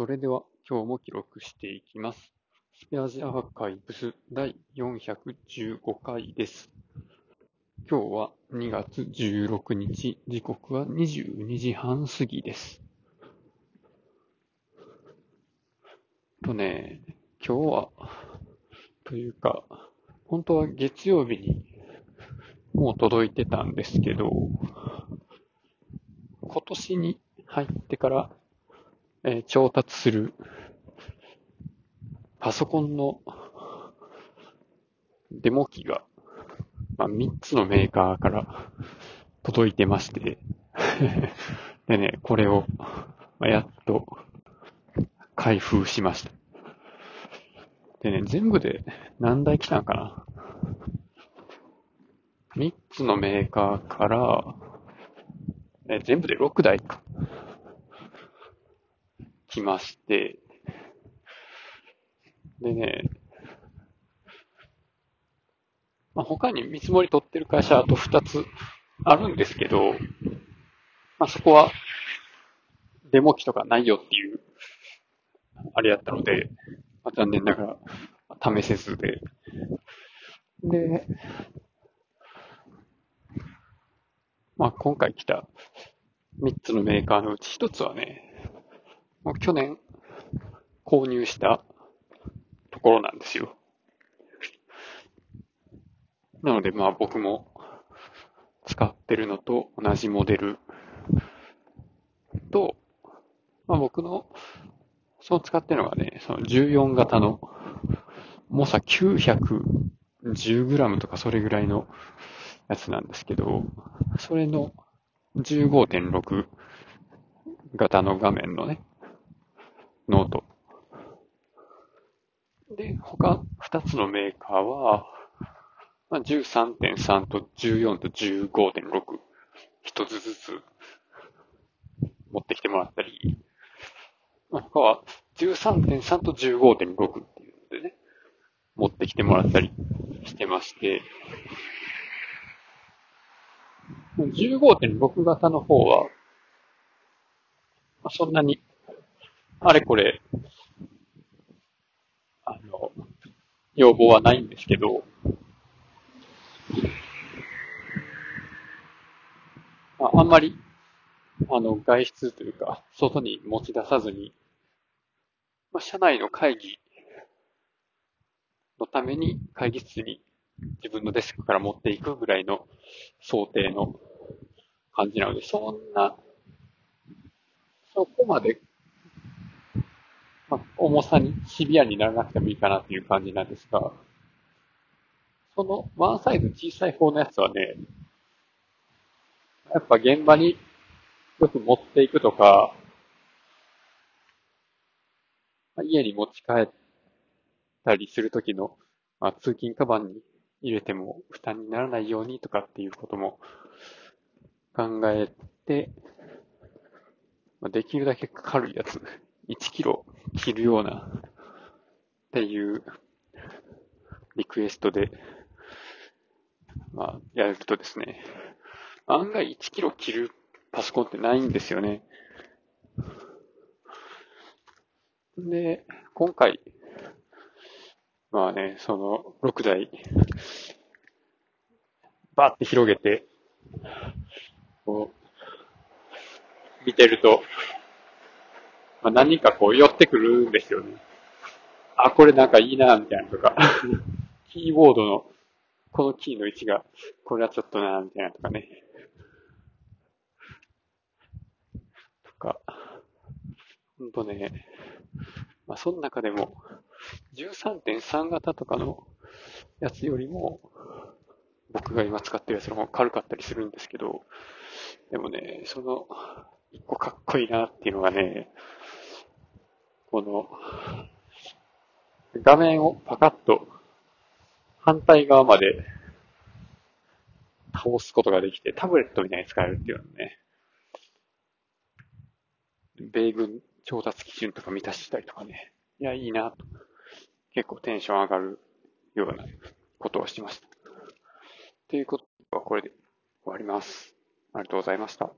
それでは今日も記録していきます。スペアジアーカイブス第415回です。今日は2月16日、時刻は22時半過ぎです。とね、今日は、というか、本当は月曜日にもう届いてたんですけど、今年に入ってから、えー調達するパソコンのデモ機が、まあ、3つのメーカーから届いてまして、でね、これを、まあやっと開封しました。でね、全部で何台来たんかな ?3 つのメーカーから、え全部で6台か。来まして、でね、まあ、他に見積もり取ってる会社あと2つあるんですけど、まあ、そこはデモ機とかないよっていう、あれやったので、まあ、残念ながら試せずで。で、まあ、今回来た3つのメーカーのうち1つはね、もう去年購入したところなんですよ。なのでまあ僕も使ってるのと同じモデルと、まあ僕のその使ってるのがね、その14型の重さ 910g とかそれぐらいのやつなんですけど、それの15.6型の画面のね、ノート。で、他2つのメーカーは、まあ、13.3と14と15.6、一つずつ持ってきてもらったり、まあ、他は13.3と15.6っていうのでね、持ってきてもらったりしてまして、15.6型の方は、まあ、そんなにあれこれ、あの、要望はないんですけど、あ、あんまり、あの、外出というか、外に持ち出さずに、まあ、社内の会議のために会議室に自分のデスクから持っていくぐらいの想定の感じなので、そんな、そこまでまあ、重さにシビアにならなくてもいいかなっていう感じなんですが、そのワンサイズ小さい方のやつはね、やっぱ現場によく持っていくとか、ま家に持ち帰ったりするときの、まあ、通勤カバンに入れても負担にならないようにとかっていうことも考えて、ま、できるだけ軽いやつ、1キロ切るようなっていうリクエストで、まあ、やるとですね、案外1キロ切るパソコンってないんですよね。で、今回、まあね、その6台、バーって広げて、こう、見てると、まあ、何かこう寄ってくるんですよね。あ、これなんかいいな、みたいなとか。キーボードのこのキーの位置が、これはちょっとな、みたいなとかね。とか、ほんとね、まあその中でも、13.3型とかのやつよりも、僕が今使ってるやつの方が軽かったりするんですけど、でもね、その、一個かっこいいなっていうのがね、この、画面をパカッと反対側まで倒すことができて、タブレットみたいに使えるっていうのね。米軍調達基準とか満たしたりとかね。いや、いいなと。結構テンション上がるようなことをしました。ということはこれで終わります。ありがとうございました。